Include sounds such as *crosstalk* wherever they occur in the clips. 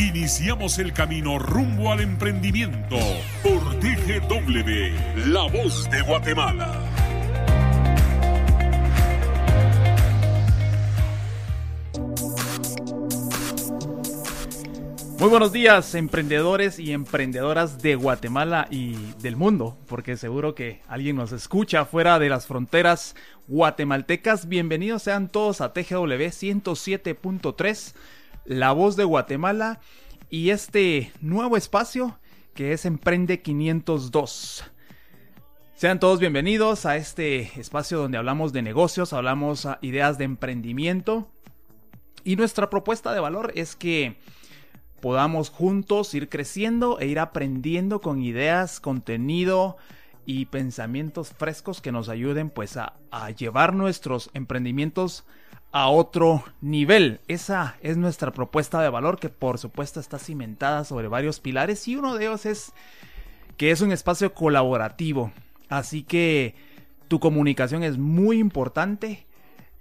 Iniciamos el camino rumbo al emprendimiento por TGW, La Voz de Guatemala. Muy buenos días, emprendedores y emprendedoras de Guatemala y del mundo, porque seguro que alguien nos escucha fuera de las fronteras guatemaltecas. Bienvenidos sean todos a TGW 107.3, La Voz de Guatemala y este nuevo espacio que es Emprende 502. Sean todos bienvenidos a este espacio donde hablamos de negocios, hablamos ideas de emprendimiento y nuestra propuesta de valor es que podamos juntos ir creciendo e ir aprendiendo con ideas, contenido y pensamientos frescos que nos ayuden pues a, a, llevar nuestros emprendimientos a otro nivel. Esa es nuestra propuesta de valor que por supuesto está cimentada sobre varios pilares y uno de ellos es que es un espacio colaborativo. Así que tu comunicación es muy importante.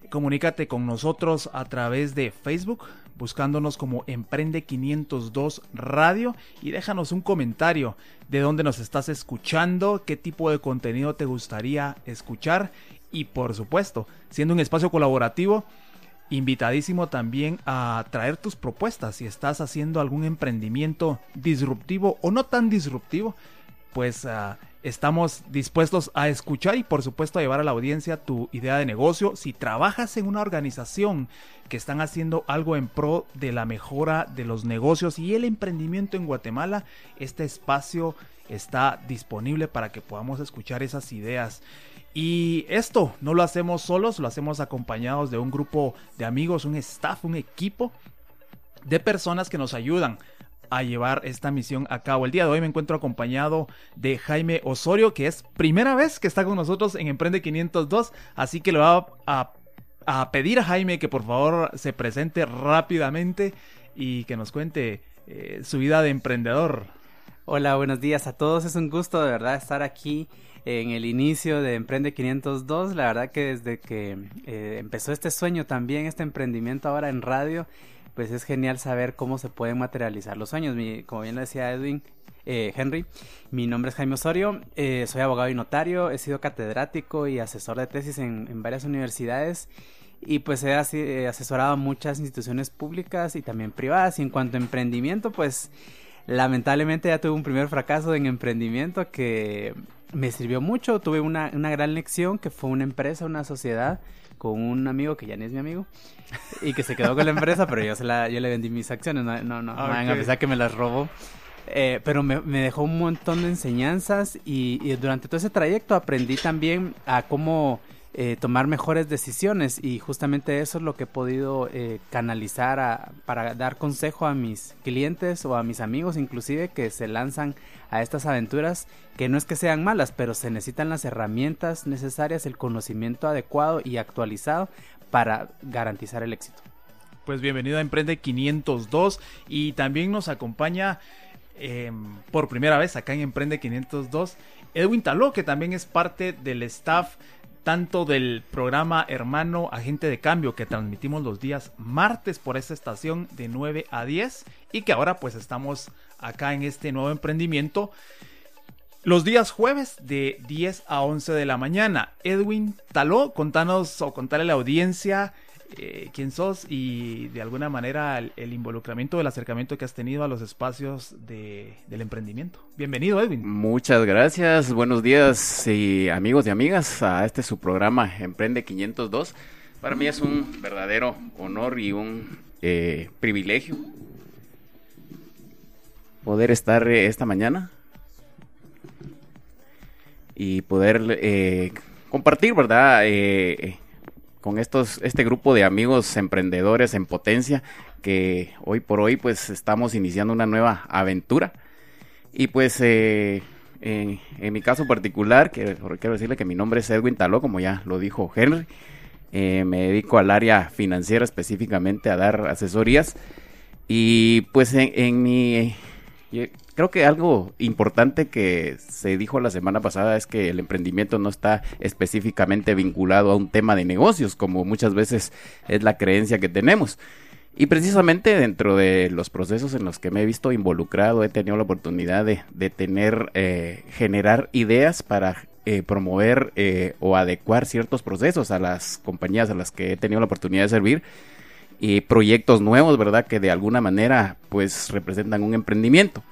Comunícate con nosotros a través de Facebook, buscándonos como Emprende 502 Radio y déjanos un comentario de dónde nos estás escuchando, qué tipo de contenido te gustaría escuchar y por supuesto, siendo un espacio colaborativo, invitadísimo también a traer tus propuestas si estás haciendo algún emprendimiento disruptivo o no tan disruptivo, pues uh, estamos dispuestos a escuchar y por supuesto a llevar a la audiencia tu idea de negocio. Si trabajas en una organización que están haciendo algo en pro de la mejora de los negocios y el emprendimiento en Guatemala, este espacio está disponible para que podamos escuchar esas ideas. Y esto no lo hacemos solos, lo hacemos acompañados de un grupo de amigos, un staff, un equipo de personas que nos ayudan a llevar esta misión a cabo. El día de hoy me encuentro acompañado de Jaime Osorio, que es primera vez que está con nosotros en Emprende 502, así que le voy a, pedir a Jaime que por favor se presente rápidamente y que nos cuente eh, su vida de emprendedor. Hola, buenos días a todos. Es un gusto de verdad estar aquí en el inicio de Emprende 502. La verdad que desde que eh, empezó este sueño también, este emprendimiento ahora en radio, pues es genial saber cómo se pueden materializar los sueños. Mi, como bien lo decía Edwin, eh, Henry, mi nombre es Jaime Osorio, eh, soy abogado y notario, he sido catedrático y asesor de tesis en, en varias universidades y pues he asesorado a muchas instituciones públicas y también privadas. Y en cuanto a emprendimiento, pues lamentablemente ya tuve un primer fracaso en emprendimiento que me sirvió mucho. Tuve una, una gran lección que fue una empresa, una sociedad con un amigo que ya ni es mi amigo y que se quedó con la empresa, pero yo, se la, yo le vendí mis acciones, no, no, no, okay. a pesar que me las robó. Eh, pero me, me, dejó un montón de enseñanzas y, y, durante todo ese trayecto aprendí también a cómo eh, tomar mejores decisiones y justamente eso es lo que he podido eh, canalizar a, para dar consejo a mis clientes o a mis amigos inclusive que se lanzan a estas aventuras que no es que sean malas pero se necesitan las herramientas necesarias el conocimiento adecuado y actualizado para garantizar el éxito. Pues bienvenido a Emprende 502 y también nos acompaña eh, por primera vez acá en Emprende 502 Edwin Taló que también es parte del staff tanto del programa Hermano Agente de Cambio que transmitimos los días martes por esta estación de 9 a 10 y que ahora pues estamos acá en este nuevo emprendimiento los días jueves de 10 a 11 de la mañana. Edwin Taló, contanos o contarle a la audiencia eh, quién sos y de alguna manera el, involucramiento, el acercamiento que has tenido a los espacios de, del emprendimiento. Bienvenido, Edwin. Muchas gracias, buenos días y amigos y amigas a este su programa Emprende 502. Para mí es un verdadero honor y un eh, privilegio poder estar eh, esta mañana y poder eh, compartir, ¿verdad? Con estos, este grupo de amigos emprendedores en potencia que hoy por hoy pues estamos iniciando una nueva aventura Y pues eh, en, mi caso particular, que, quiero decirle que mi nombre es Edwin Taló, como ya lo dijo Henry. Eh, me dedico al área financiera específicamente a dar asesorías. Y pues en, mi... creo que algo importante que se dijo la semana pasada es que el emprendimiento no está específicamente vinculado a un tema de negocios, como muchas veces es la creencia que tenemos. Y precisamente dentro de los procesos en los que me he visto involucrado, he tenido la oportunidad de, tener, eh, generar ideas para eh, promover eh, o adecuar ciertos procesos a las compañías a las que he tenido la oportunidad de servir y proyectos nuevos, ¿verdad? Que de alguna manera pues representan un emprendimiento.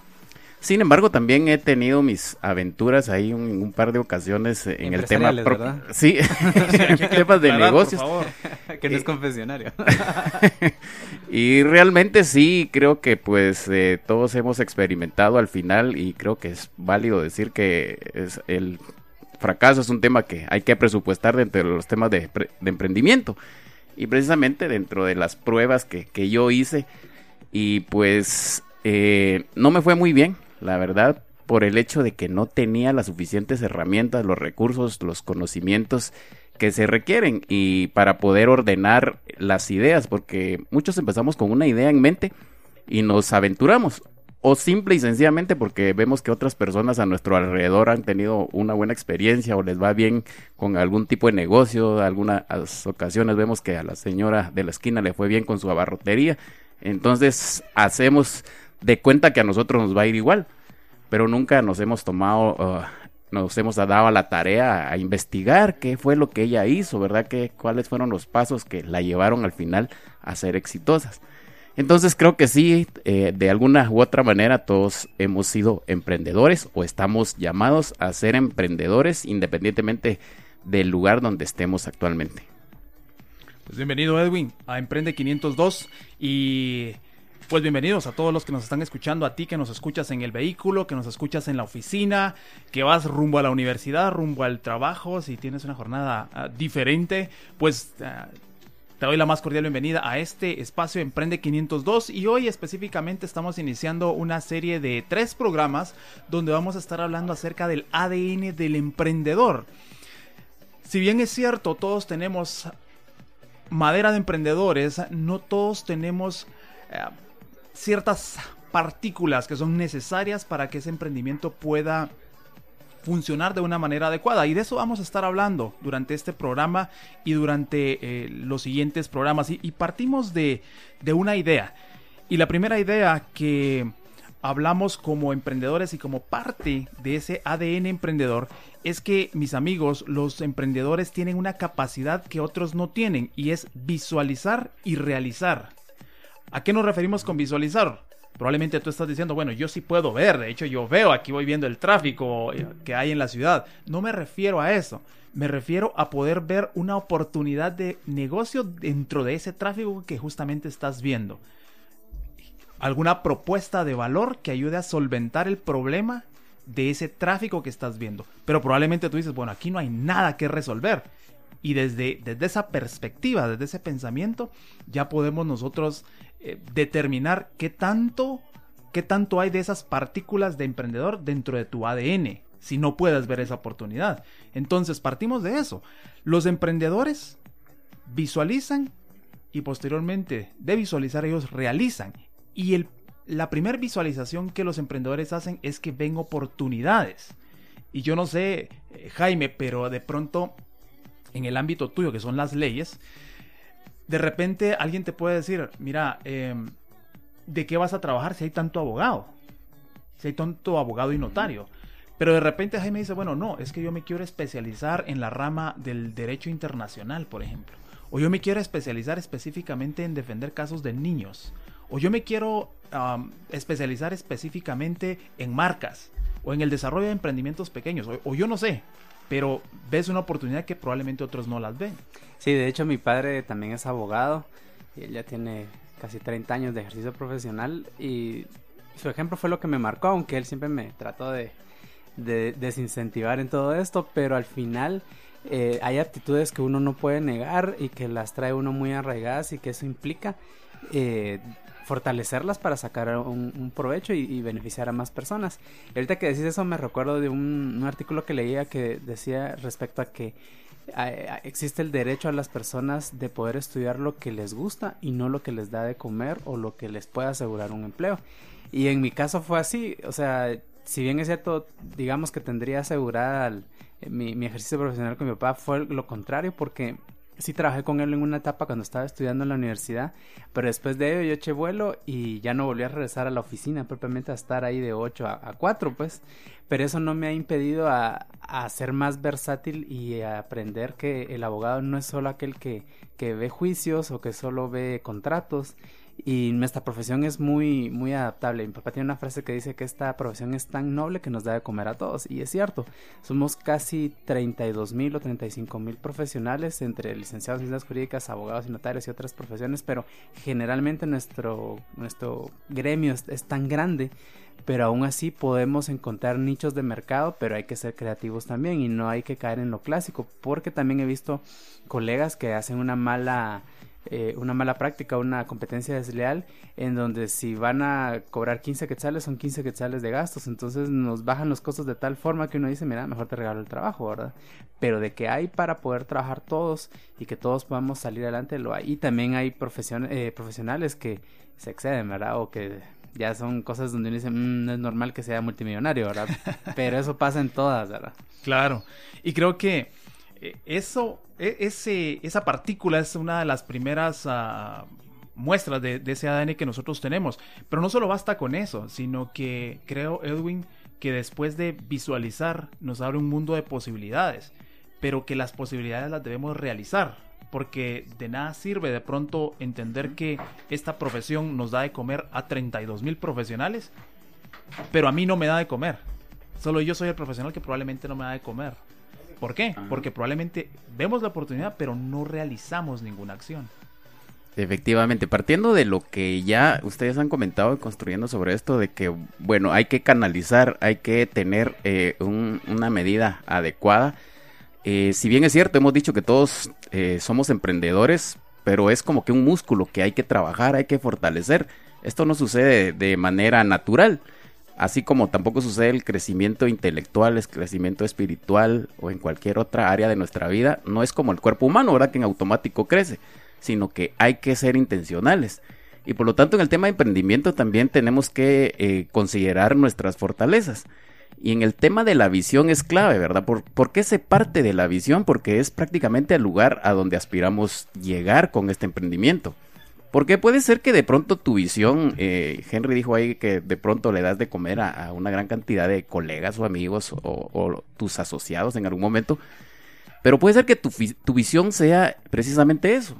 Sin embargo, también he tenido mis aventuras ahí un, un par de ocasiones en el tema ¿verdad? sí, *laughs* *laughs* en temas de negocios. *laughs* que no es confesionario. y realmente sí, creo que pues eh, todos hemos experimentado al final y creo que es válido decir que es el fracaso es un tema que hay que presupuestar dentro de los temas de, de emprendimiento. Y precisamente dentro de las pruebas que, que yo hice y pues eh, no me fue muy bien la verdad, por el hecho de que no tenía las suficientes herramientas, los recursos, los conocimientos que se requieren y para poder ordenar las ideas, porque muchos empezamos con una idea en mente y nos aventuramos, o simple y sencillamente porque vemos que otras personas a nuestro alrededor han tenido una buena experiencia o les va bien con algún tipo de negocio, algunas ocasiones vemos que a la señora de la esquina le fue bien con su abarrotería, entonces hacemos de cuenta que a nosotros nos va a ir igual, pero nunca nos hemos tomado, uh, nos hemos dado a la tarea a investigar qué fue lo que ella hizo, ¿verdad? Que, cuáles fueron los pasos que la llevaron al final a ser exitosas. Entonces creo que sí, eh, de alguna u otra manera todos hemos sido emprendedores o estamos llamados a ser emprendedores independientemente del lugar donde estemos actualmente. Pues bienvenido Edwin a Emprende 502 y pues bienvenidos a todos los que nos están escuchando, a ti que nos escuchas en el vehículo, que nos escuchas en la oficina, que vas rumbo a la universidad, rumbo al trabajo, si tienes una jornada ah, diferente, pues ah, te doy la más cordial bienvenida a este espacio Emprende 502 y hoy específicamente estamos iniciando una serie de tres programas donde vamos a estar hablando acerca del ADN del emprendedor. Si bien es cierto, todos tenemos madera de emprendedores, no todos tenemos... Eh, ciertas partículas que son necesarias para que ese emprendimiento pueda funcionar de una manera adecuada. Y de eso vamos a estar hablando durante este programa y durante eh, los siguientes programas. Y, partimos de, de, una idea. Y la primera idea que hablamos como emprendedores y como parte de ese ADN emprendedor es que mis amigos, los emprendedores tienen una capacidad que otros no tienen y es visualizar y realizar. ¿A qué nos referimos con visualizar? Probablemente tú estás diciendo, bueno, yo sí puedo ver, de hecho yo veo, aquí voy viendo el tráfico eh, que hay en la ciudad. No me refiero a eso, me refiero a poder ver una oportunidad de negocio dentro de ese tráfico que justamente estás viendo. Alguna propuesta de valor que ayude a solventar el problema de ese tráfico que estás viendo. Pero probablemente tú dices, bueno, aquí no hay nada que resolver. Y desde, desde esa perspectiva, desde ese pensamiento, ya podemos nosotros eh, determinar qué tanto, qué tanto hay de esas partículas de emprendedor dentro de tu ADN, si no puedes ver esa oportunidad. Entonces, partimos de eso. Los emprendedores visualizan y posteriormente de visualizar ellos realizan. Y la primera visualización que los emprendedores hacen es que ven oportunidades. Y yo no sé, eh, Jaime, pero de pronto en el ámbito tuyo, que son las leyes, de repente alguien te puede decir, mira, em, ¿de qué vas a trabajar si hay tanto abogado? Si hay tanto abogado y notario. Pero de repente Jaime dice, bueno, no, es que yo me quiero especializar en la rama del derecho internacional, por ejemplo. O yo me quiero especializar específicamente en defender casos de niños. O yo me quiero especializar específicamente en marcas. O en el desarrollo de emprendimientos pequeños. o yo no sé pero ves una oportunidad que probablemente otros no las ven. Sí, de hecho mi padre también es abogado, y él ya tiene casi 30 años de ejercicio profesional y su ejemplo fue lo que me marcó, aunque él siempre me trató de, desincentivar en todo esto, pero al final eh, hay aptitudes que uno no puede negar y que las trae uno muy arraigadas y que eso implica eh, fortalecerlas para sacar un, provecho y, beneficiar a más personas. Ahorita que decís eso me recuerdo de un, artículo que leía que decía respecto a que existe el derecho a las personas de poder estudiar lo que les gusta y no lo que les da de comer o lo que les pueda asegurar un empleo. Y en mi caso fue así, o sea, si bien es cierto, digamos que tendría asegurada mi ejercicio profesional con mi papá, fue lo contrario porque sí trabajé con él en una etapa cuando estaba estudiando en la universidad, pero después de ello yo eché vuelo y ya no volví a regresar a la oficina, propiamente a estar ahí de 8 a, 4, pues. Pero eso no me ha impedido a, a, ser más versátil y a aprender que el abogado no es solo aquel que, que ve juicios o que solo ve contratos y nuestra profesión es muy muy adaptable. Mi papá tiene una frase que dice que esta profesión es tan noble que nos da de comer a todos y es cierto. Somos casi 32 mil o 35 mil profesionales entre licenciados en ciencias jurídicas, abogados y notarios y otras profesiones, pero generalmente nuestro nuestro gremio es tan grande pero aún así podemos encontrar nichos de mercado, pero hay que ser creativos también y no hay que caer en lo clásico, porque también he visto colegas que hacen una mala eh, una mala práctica, una competencia desleal, en donde si van a cobrar 15 quetzales, son 15 quetzales de gastos, entonces nos bajan los costos de tal forma que uno dice, mira, mejor te regalo el trabajo, ¿verdad? Pero de que hay para poder trabajar todos y que todos podamos salir adelante, lo hay. Y también hay eh, profesionales que se exceden, ¿verdad? O que ya son cosas donde uno dice, mm, no es normal que sea multimillonario, ¿verdad? *laughs* Pero eso pasa en todas, ¿verdad? Claro. Y creo que eso e, ese, esa partícula es una de las primeras ah, muestras de, ese ADN que nosotros tenemos. Pero no solo basta con eso, sino que creo, Edwin, que después de visualizar nos abre un mundo de posibilidades, pero que las posibilidades las debemos realizar. Porque de nada sirve de pronto entender que esta profesión nos da de comer a 32 mil profesionales, pero a mí no me da de comer. Solo yo soy el profesional que probablemente no me da de comer. ¿Por qué? Porque probablemente vemos la oportunidad, pero no realizamos ninguna acción. Efectivamente, partiendo de lo que ya ustedes han comentado y construyendo sobre esto, de que, bueno, hay que canalizar, hay que tener eh, una medida adecuada. Eh, si bien es cierto, hemos dicho que todos eh, somos emprendedores, pero es como que un músculo que hay que trabajar, hay que fortalecer. Esto no sucede de manera natural. Así como tampoco sucede el crecimiento intelectual, el crecimiento espiritual o en cualquier otra área de nuestra vida, no es como el cuerpo humano, ¿verdad? Que en automático crece, sino que hay que ser intencionales. Y por lo tanto en el tema de emprendimiento también tenemos que eh, considerar nuestras fortalezas. Y en el tema de la visión es clave, ¿verdad? ¿Por, ¿Por, qué se parte de la visión? Porque es prácticamente el lugar a donde aspiramos llegar con este emprendimiento. Porque puede ser que de pronto tu visión, eh, Henry dijo ahí que de pronto le das de comer a, una gran cantidad de colegas o amigos o, tus asociados en algún momento, pero puede ser que tu, visión sea precisamente eso,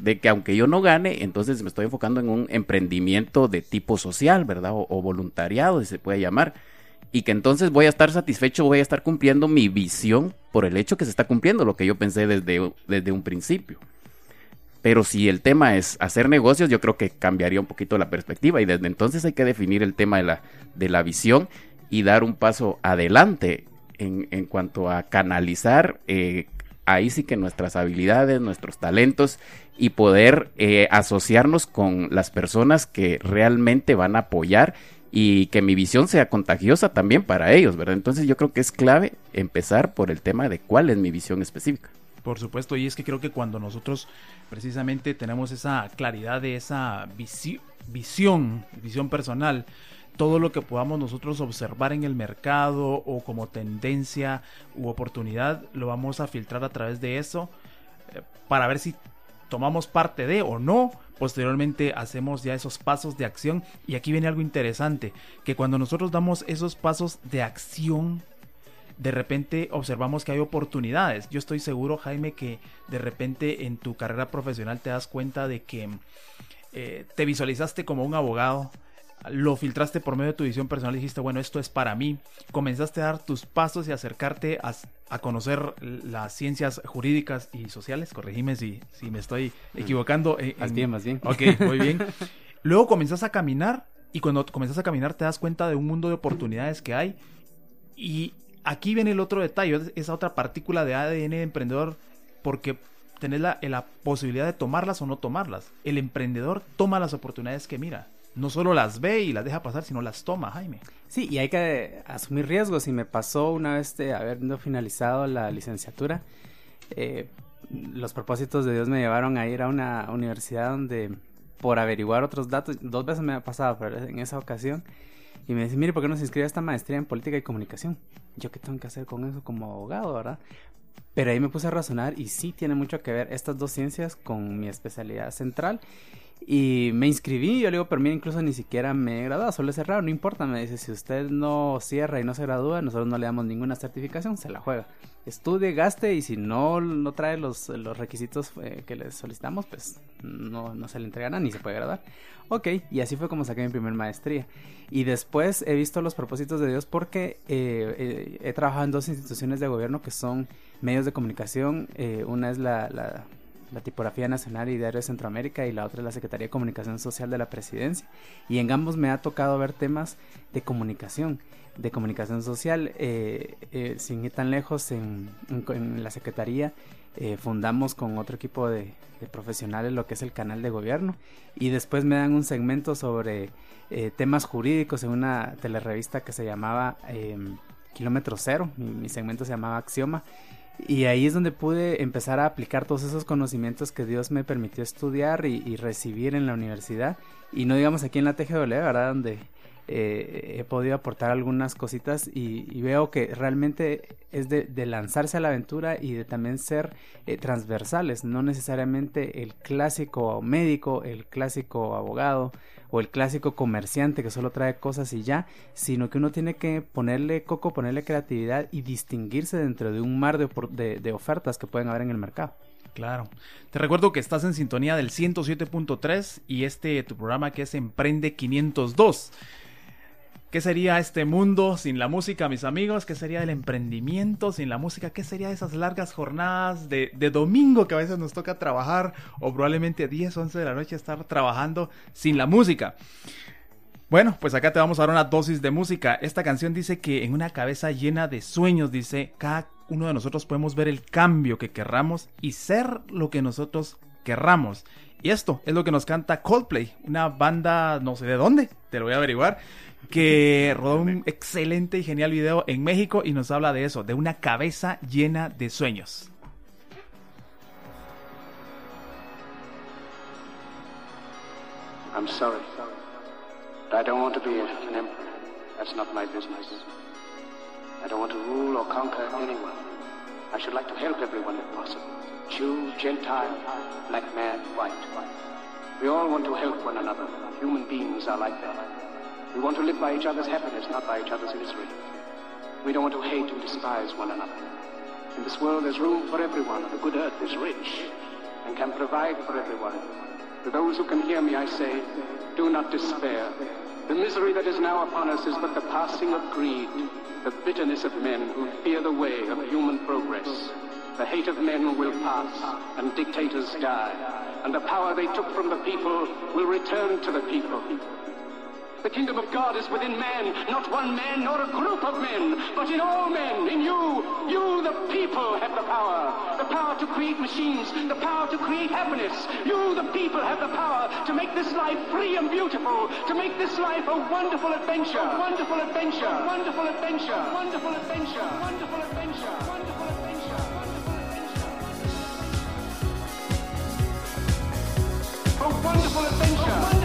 de que aunque yo no gane, entonces me estoy enfocando en un emprendimiento de tipo social, ¿verdad? O, voluntariado, si se puede llamar. Y que entonces voy a estar satisfecho, voy a estar cumpliendo mi visión por el hecho que se está cumpliendo lo que yo pensé desde, desde un principio. Pero si el tema es hacer negocios, yo creo que cambiaría un poquito la perspectiva y desde entonces hay que definir el tema de la, de la visión y dar un paso adelante en, en cuanto a canalizar eh, ahí sí que nuestras habilidades, nuestros talentos y poder eh, asociarnos con las personas que realmente van a apoyar y que mi visión sea contagiosa también para ellos, ¿verdad? Entonces yo creo que es clave empezar por el tema de cuál es mi visión específica. Por supuesto, y es que creo que cuando nosotros precisamente tenemos esa claridad de esa visión, visión personal, todo lo que podamos nosotros observar en el mercado o como tendencia u oportunidad, lo vamos a filtrar a través de eso eh, para ver si tomamos parte de o no. Posteriormente hacemos ya esos pasos de acción y aquí viene algo interesante, que cuando nosotros damos esos pasos de acción de repente observamos que hay oportunidades. Yo estoy seguro, Jaime, que de repente en tu carrera profesional te das cuenta de que eh, te visualizaste como un abogado, lo filtraste por medio de tu visión personal y dijiste, bueno, esto es para mí. Comenzaste a dar tus pasos y acercarte a, conocer las ciencias jurídicas y sociales. Corregime si, si me estoy equivocando. más bien, más bien. Ok, muy bien. *laughs* Luego comenzas a caminar y cuando comienzas a caminar te das cuenta de un mundo de oportunidades que hay y aquí viene el otro detalle, esa otra partícula de ADN de emprendedor, porque tenés la, la posibilidad de tomarlas o no tomarlas. El emprendedor toma las oportunidades que mira no solo las ve y las deja pasar, sino las toma, Jaime. Sí, y hay que asumir riesgos. Y me pasó una vez de habiendo finalizado la licenciatura, eh, los propósitos de Dios me llevaron a ir a una universidad donde, por averiguar otros datos, dos veces me ha pasado, pero en esa ocasión, y me dice, mire, ¿por qué no se inscribe a esta maestría en política y comunicación? Yo qué tengo que hacer con eso como abogado, ¿verdad? Pero ahí me puse a razonar y sí tiene mucho que ver estas dos ciencias con mi especialidad central. Y me inscribí, yo le digo, pero incluso ni siquiera me he graduado, solo he cerrado, no importa, me dice, si usted no cierra y no se gradúa, nosotros no le damos ninguna certificación, se la juega. Estudie, gaste y si no, no trae los, los requisitos eh, que le solicitamos, pues no, no se le entregará ni se puede graduar. Ok, y así fue como saqué mi primer maestría. Y después he visto los propósitos de Dios porque eh, eh, he trabajado en dos instituciones de gobierno que son medios de comunicación. una es la Tipografía Nacional y Diario de Centroamérica y la otra es la Secretaría de Comunicación Social de la Presidencia. Y en ambos me ha tocado ver temas de comunicación, de comunicación social. Eh, eh, sin ir tan lejos, en, la Secretaría eh, fundamos con otro equipo de, profesionales lo que es el canal de gobierno y después me dan un segmento sobre temas jurídicos en una telerevista que se llamaba Kilómetro Cero. mi segmento se llamaba Axioma y ahí es donde pude empezar a aplicar todos esos conocimientos que Dios me permitió estudiar y, recibir en la universidad. Y no digamos aquí en la TGW, ¿verdad? Donde eh, he podido aportar algunas cositas y, veo que realmente es de, lanzarse a la aventura y de también ser eh, transversales, no necesariamente el clásico médico, el clásico abogado o el clásico comerciante que solo trae cosas y ya, sino que uno tiene que ponerle coco, ponerle creatividad y distinguirse dentro de un mar de, de ofertas que pueden haber en el mercado. Claro. Te recuerdo que estás en sintonía del 107.3 y este tu programa que es Emprende 502. ¿Qué sería este mundo sin la música, mis amigos? ¿Qué sería el emprendimiento sin la música? ¿Qué sería esas largas jornadas de, domingo que a veces nos toca trabajar o probablemente 10, 11 de la noche estar trabajando sin la música? Bueno, pues acá te vamos a dar una dosis de música. Esta canción dice que en una cabeza llena de sueños, dice, cada uno de nosotros podemos ver el cambio que querramos y ser lo que nosotros querramos. Y esto es lo que nos canta Coldplay, una banda no sé de dónde, te lo voy a averiguar, que *laughs* rodó un excelente y genial video en México y nos habla de eso, de una cabeza llena de sueños. I'm sorry, but I don't want to be an emperor. That's not my business. I don't want to rule or conquer anyone. I should like to help everyone if possible. Jew, Gentile, black man, white. We all want to help one another. Human beings are like that. We want to live by each other's happiness, not by each other's misery. We don't want to hate and despise one another. In this world, there's room for everyone. The good earth is rich and can provide for everyone. To those who can hear me, I say, do not despair. The misery that is now upon us is but the passing of greed, the bitterness of men who fear the way of human progress. The hate of men will pass, and dictators die, and the power they took from the people will return to the people. The kingdom of God is within man, not one man nor a group of men, but in all men, in you. You, the people, have the power. The power to create machines, the power to create happiness. You, the people, have the power to make this life free and beautiful, to make this life a wonderful adventure, a wonderful adventure, a wonderful adventure, a wonderful adventure, a wonderful adventure, a wonderful adventure. A wonderful adventure. A wonderful adventure.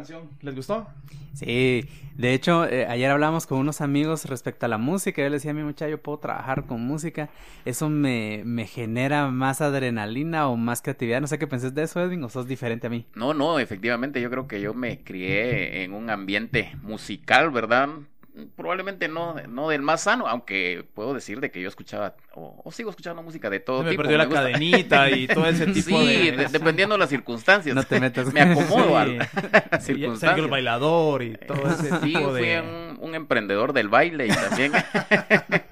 Canción. ¿Les gustó? Sí, de hecho, eh, ayer hablamos con unos amigos respecto a la música. Yo les decía a mi muchacho, yo puedo trabajar con música. Eso me, me genera más adrenalina o más creatividad. No sé qué pensés de eso, Edwin, o sos diferente a mí. No, no, efectivamente, yo creo que yo me crié en un ambiente musical, ¿verdad? Probablemente no, no del más sano, aunque puedo decir de que yo escuchaba o, sigo escuchando música de todo me tipo. Perdió la cadenita y *laughs* todo ese tipo sí, de... dependiendo de las circunstancias. No te metas. Me acomodo a las *laughs* circunstancias. el bailador y todo ese sí, tipo de... fui un, un, emprendedor del baile y también... *laughs*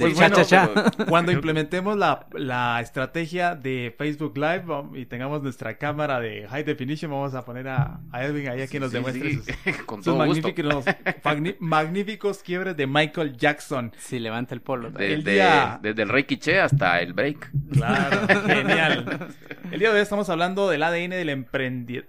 pues bueno, cuando *laughs* implementemos la, la estrategia de Facebook Live y tengamos nuestra cámara de High Definition, vamos a poner a, Edwin ahí a que nos demuestre sus, *laughs* sus magníficos, *laughs* magníficos quiebres de Michael Jackson. Sí, levanta el polo. el día... Desde el Rey Quiche hasta el break. Claro, genial. El día de hoy estamos hablando del ADN del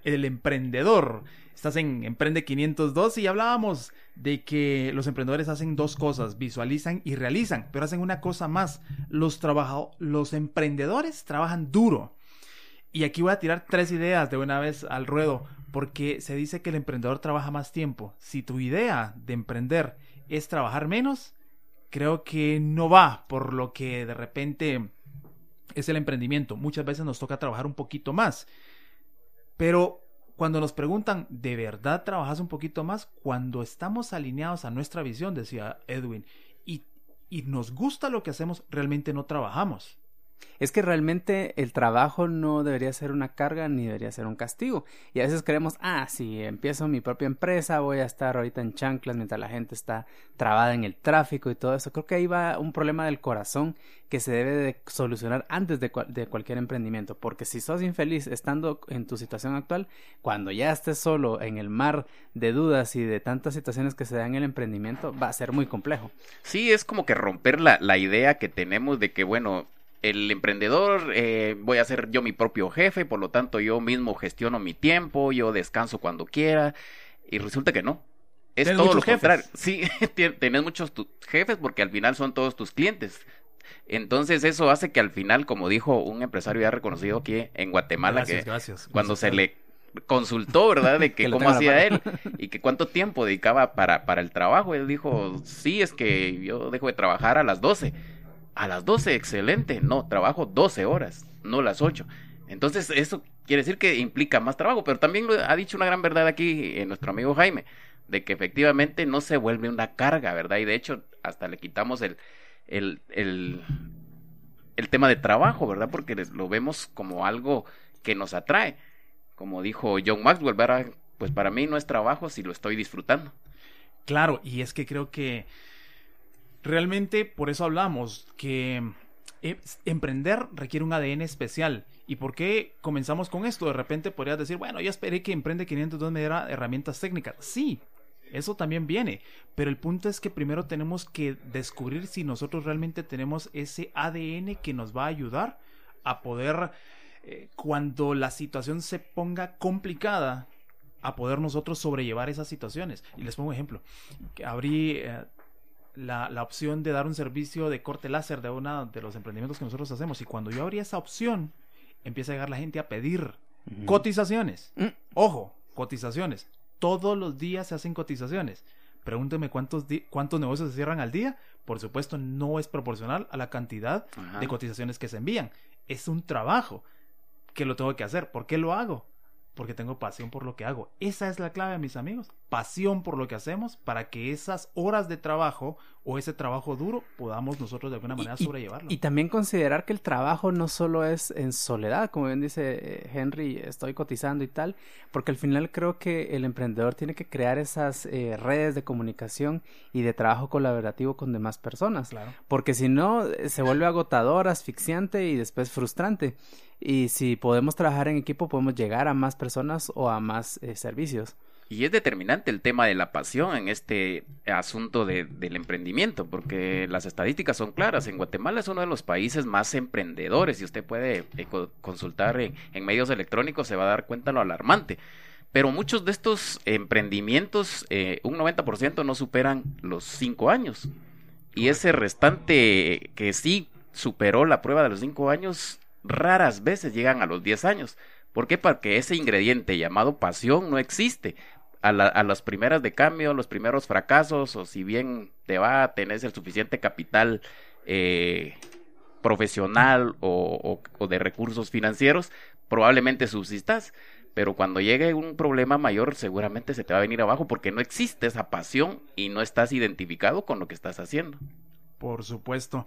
el emprendedor. Estás en Emprende 502 y hablábamos de que los emprendedores hacen dos cosas, visualizan y realizan, pero hacen una cosa más. Los, los emprendedores trabajan duro. Y aquí voy a tirar tres ideas de una vez al ruedo, porque se dice que el emprendedor trabaja más tiempo. Si tu idea de emprender es trabajar menos, creo que no va, por lo que de repente es el emprendimiento. Muchas veces nos toca trabajar un poquito más. Pero cuando nos preguntan, ¿de verdad trabajas un poquito más? Cuando estamos alineados a nuestra visión, decía Edwin, y, y nos gusta lo que hacemos, realmente no trabajamos. Es que realmente el trabajo no debería ser una carga ni debería ser un castigo. Y a veces creemos, ah, si empiezo mi propia empresa, voy a estar ahorita en chanclas mientras la gente está trabada en el tráfico y todo eso. Creo que ahí va un problema del corazón que se debe de solucionar antes de, de cualquier emprendimiento. Porque si sos infeliz estando en tu situación actual, cuando ya estés solo en el mar de dudas y de tantas situaciones que se dan en el emprendimiento, va a ser muy complejo. Sí, es como que romper la, la idea que tenemos de que, bueno, el emprendedor, eh, voy a ser yo mi propio jefe, por lo tanto yo mismo gestiono mi tiempo, yo descanso cuando quiera, y resulta que no. Es todo lo contrario. *laughs* Sí, tienes muchos jefes porque al final son todos tus clientes. Entonces eso hace que al final, como dijo un empresario ya reconocido aquí en Guatemala, que cuando se le consultó, ¿verdad? De *laughs* que, cómo hacía él y que cuánto tiempo dedicaba para, para el trabajo. Él dijo, sí, es que yo dejo de trabajar a las 12 a las 12, excelente. No, trabajo 12 horas, no las 8. Entonces, eso quiere decir que implica más trabajo, pero también lo ha dicho una gran verdad aquí eh, nuestro amigo Jaime, de que efectivamente no se vuelve una carga, ¿verdad? Y de hecho, hasta le quitamos el, el, el, el tema de trabajo, ¿verdad? Porque lo vemos como algo que nos atrae. Como dijo John Maxwell, ¿verdad? Pues para mí no es trabajo si lo estoy disfrutando. Claro, y es que creo que Realmente por eso hablamos que eh, emprender requiere un ADN especial. ¿Y por qué comenzamos con esto? De repente podrías decir, bueno, ya esperé que Emprende 502 me diera herramientas técnicas. Sí, eso también viene. Pero el punto es que primero tenemos que descubrir si nosotros realmente tenemos ese ADN que nos va a ayudar a poder, eh, cuando la situación se ponga complicada, a poder nosotros sobrellevar esas situaciones. Y les pongo un ejemplo. Abrí, eh, la, la, opción de dar un servicio de corte láser de uno de los emprendimientos que nosotros hacemos. Y cuando yo abrí esa opción, empieza a llegar la gente a pedir cotizaciones. Mm. Ojo, cotizaciones. Todos los días se hacen cotizaciones. Pregúnteme cuántos, cuántos negocios se cierran al día. Por supuesto, no es proporcional a la cantidad de cotizaciones que se envían. Es un trabajo que lo tengo que hacer. ¿Por qué lo hago? Porque tengo pasión por lo que hago. Esa es la clave, mis amigos. Pasión por lo que hacemos para que esas horas de trabajo o ese trabajo duro podamos nosotros de alguna manera sobrellevarlo. Y, también considerar que el trabajo no solo es en soledad, como bien dice eh, Henry, estoy cotizando y tal, porque al final creo que el emprendedor tiene que crear esas eh, redes de comunicación y de trabajo colaborativo con demás personas. Claro. Porque si no, eh, se vuelve agotador, asfixiante y después frustrante. Y si podemos trabajar en equipo, podemos llegar a más personas o a más eh, servicios. Y es determinante el tema de la pasión en este asunto de, del emprendimiento, porque las estadísticas son claras. En Guatemala es uno de los países más emprendedores y usted puede eh, consultar en, medios electrónicos, se va a dar cuenta lo alarmante. Pero muchos de estos emprendimientos, eh, un 90% no superan los 5 años. Y ese restante que sí superó la prueba de los 5 años, raras veces llegan a los 10 años. ¿Por qué? Porque ese ingrediente llamado pasión no existe. A, las primeras de cambio, los primeros fracasos, o si bien te va a tener el suficiente capital eh, profesional o, de recursos financieros, probablemente subsistas, pero cuando llegue un problema mayor seguramente se te va a venir abajo porque no existe esa pasión y no estás identificado con lo que estás haciendo. Por supuesto.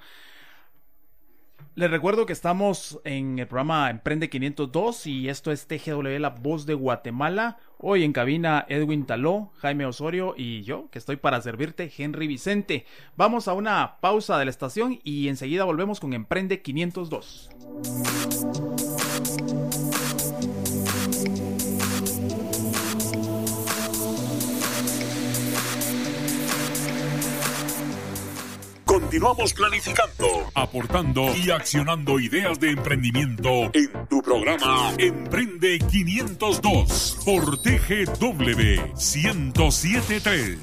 Les recuerdo que estamos en el programa Emprende 502 y esto es TGW, la voz de Guatemala. Hoy en cabina Edwin Taló, Jaime Osorio y yo, que estoy para servirte, Henry Vicente. Vamos a una pausa de la estación y enseguida volvemos con Emprende 502. Continuamos planificando, aportando y accionando ideas de emprendimiento en tu programa Emprende 502 por TGW 1073.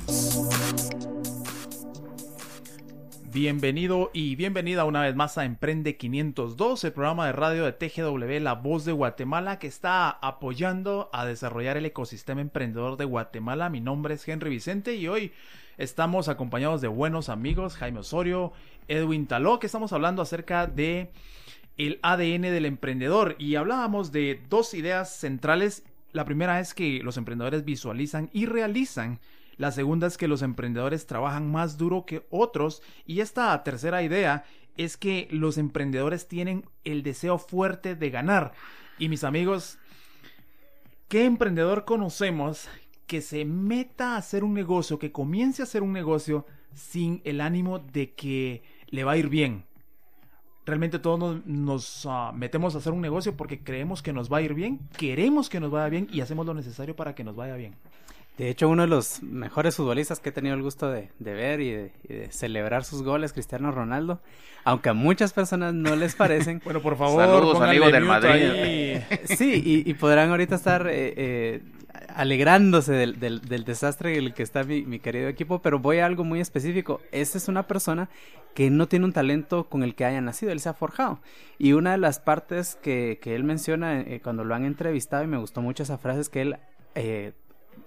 Bienvenido y bienvenida una vez más a Emprende 502, el programa de radio de TGW La Voz de Guatemala que está apoyando a desarrollar el ecosistema emprendedor de Guatemala. Mi nombre es Henry Vicente y hoy Estamos acompañados de buenos amigos, Jaime Osorio, Edwin Taló, que estamos hablando acerca de el ADN del emprendedor y hablábamos de dos ideas centrales. La primera es que los emprendedores visualizan y realizan. La segunda es que los emprendedores trabajan más duro que otros. Y esta tercera idea es que los emprendedores tienen el deseo fuerte de ganar. Y mis amigos, ¿qué emprendedor conocemos que se meta a hacer un negocio, que comience a hacer un negocio sin el ánimo de que le va a ir bien. Realmente todos nos, ah, metemos a hacer un negocio porque creemos que nos va a ir bien, queremos que nos vaya bien y hacemos lo necesario para que nos vaya bien. De hecho, uno de los mejores futbolistas que he tenido el gusto de, ver y de, celebrar sus goles, Cristiano Ronaldo, aunque a muchas personas no les parecen. *laughs* bueno, por favor, saludos amigos del Madrid. Sí, y, podrán ahorita estar eh, eh, alegrándose del, del, desastre en el que está mi, querido equipo, pero voy a algo muy específico. Esta es una persona que no tiene un talento con el que haya nacido, él se ha forjado. Y una de las partes que, que él menciona eh, cuando lo han entrevistado, y me gustó mucho esa frase, es que él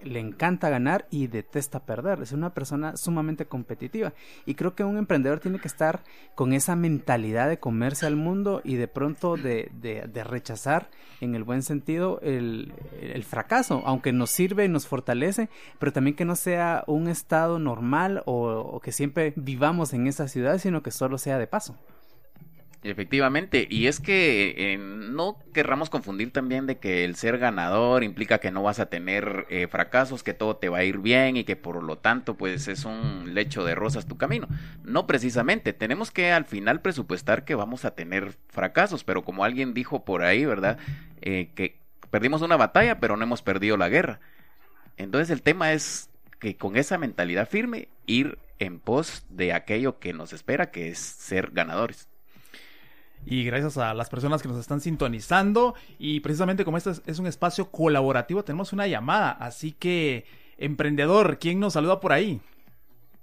le encanta ganar y detesta perder. Es una persona sumamente competitiva. Y creo que un emprendedor tiene que estar con esa mentalidad de comerse al mundo y de pronto de, de, rechazar, en el buen sentido, el, el, fracaso, aunque nos sirve y nos fortalece, pero también que no sea un estado normal o, o que siempre vivamos en esa ciudad, sino que solo sea de paso. Efectivamente, y es que eh, no querramos confundir también de que el ser ganador implica que no vas a tener eh, fracasos, que todo te va a ir bien y que por lo tanto pues es un lecho de rosas tu camino. No precisamente, tenemos que al final presupuestar que vamos a tener fracasos, pero como alguien dijo por ahí, ¿verdad? Eh, que perdimos una batalla, pero no hemos perdido la guerra. Entonces el tema es que con esa mentalidad firme ir en pos de aquello que nos espera, que es ser ganadores y gracias a las personas que nos están sintonizando. Y precisamente como este es un espacio colaborativo, tenemos una llamada. Así que, emprendedor, ¿quién nos saluda por ahí?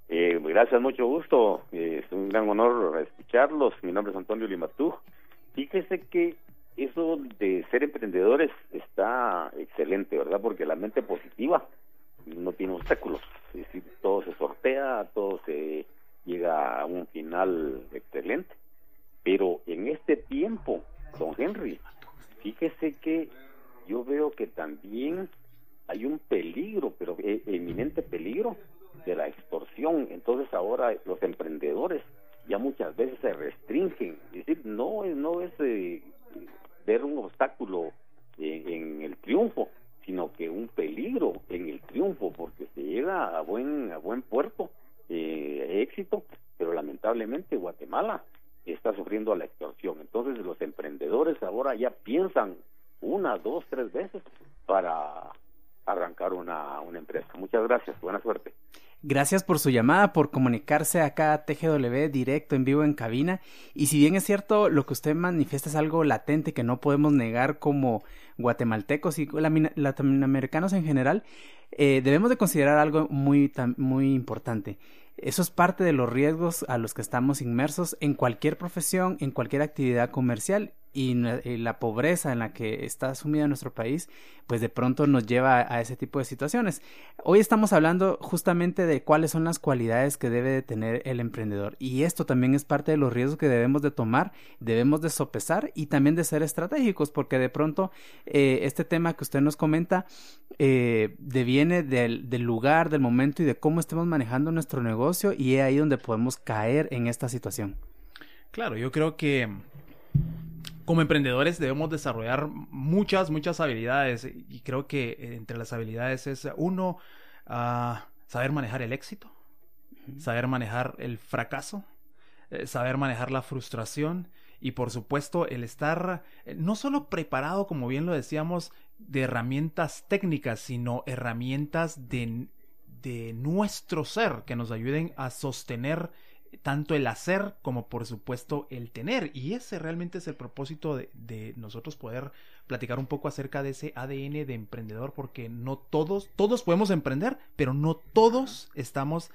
Eh, gracias, mucho gusto. Eh, es un gran honor escucharlos. Mi nombre es Antonio Limatú. Fíjese que eso de ser emprendedores está excelente, ¿verdad? Porque la mente positiva no tiene obstáculos. Es decir, todo se sortea, todo se llega a un final excelente. Tiempo, don Henry, fíjese que yo veo que también hay un peligro, pero e, eminente peligro de la extorsión. Entonces ahora los emprendedores ya muchas veces se restringen. Es decir, no, no es eh, ver un obstáculo en, el triunfo, sino que un peligro en el triunfo, porque se llega a buen, a buen puerto, eh, éxito, pero lamentablemente Guatemala está sufriendo la extorsión. Entonces los emprendedores ahora ya piensan una, dos, tres veces para arrancar una, una empresa. Muchas gracias, buena suerte. Gracias por su llamada, por comunicarse acá a TGW directo en vivo en cabina. Y si bien es cierto, lo que usted manifiesta es algo latente que no podemos negar como guatemaltecos y latinoamericanos en general, eh, debemos de considerar algo muy, muy importante. Eso es parte de los riesgos a los que estamos inmersos en cualquier profesión, en cualquier actividad comercial y, la pobreza en la que está sumida nuestro país, pues de pronto nos lleva a, ese tipo de situaciones. Hoy estamos hablando justamente de cuáles son las cualidades que debe de tener el emprendedor y esto también es parte de los riesgos que debemos de tomar, debemos de sopesar y también de ser estratégicos porque de pronto eh, este tema que usted nos comenta eh, deviene del, del lugar, del momento y de cómo estemos manejando nuestro negocio y es ahí donde podemos caer en esta situación. Claro, yo creo que como emprendedores debemos desarrollar muchas, muchas habilidades. Y creo que entre las habilidades es uno, ah, saber manejar el éxito, saber manejar el fracaso, eh, saber manejar la frustración y por supuesto el estar eh, no solo preparado, como bien lo decíamos, de herramientas técnicas, sino herramientas de, de nuestro ser que nos ayuden a sostener tanto el hacer como por supuesto el tener. Y ese realmente es el propósito de, nosotros poder platicar un poco acerca de ese ADN de emprendedor, porque no todos, todos podemos emprender, pero no todos estamos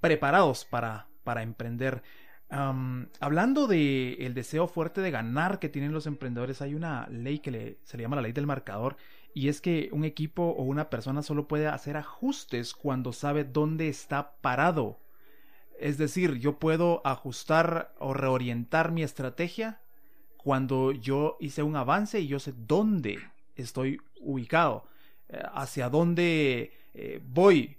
preparados para, para emprender. hablando de el deseo fuerte de ganar que tienen los emprendedores, hay una ley que se le llama la ley del marcador y es que un equipo o una persona solo puede hacer ajustes cuando sabe dónde está parado es decir, yo puedo ajustar o reorientar mi estrategia cuando yo hice un avance y yo sé dónde estoy ubicado, eh, hacia dónde eh, voy.